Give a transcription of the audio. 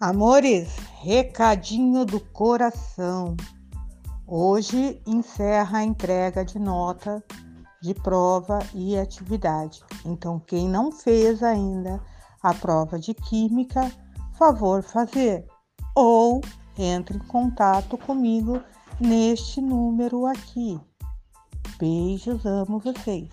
Amores, recadinho do coração. Hoje encerra a entrega de nota de prova e atividade. Então, quem não fez ainda a prova de química, favor fazer ou entre em contato comigo neste número aqui. Beijos, amo vocês.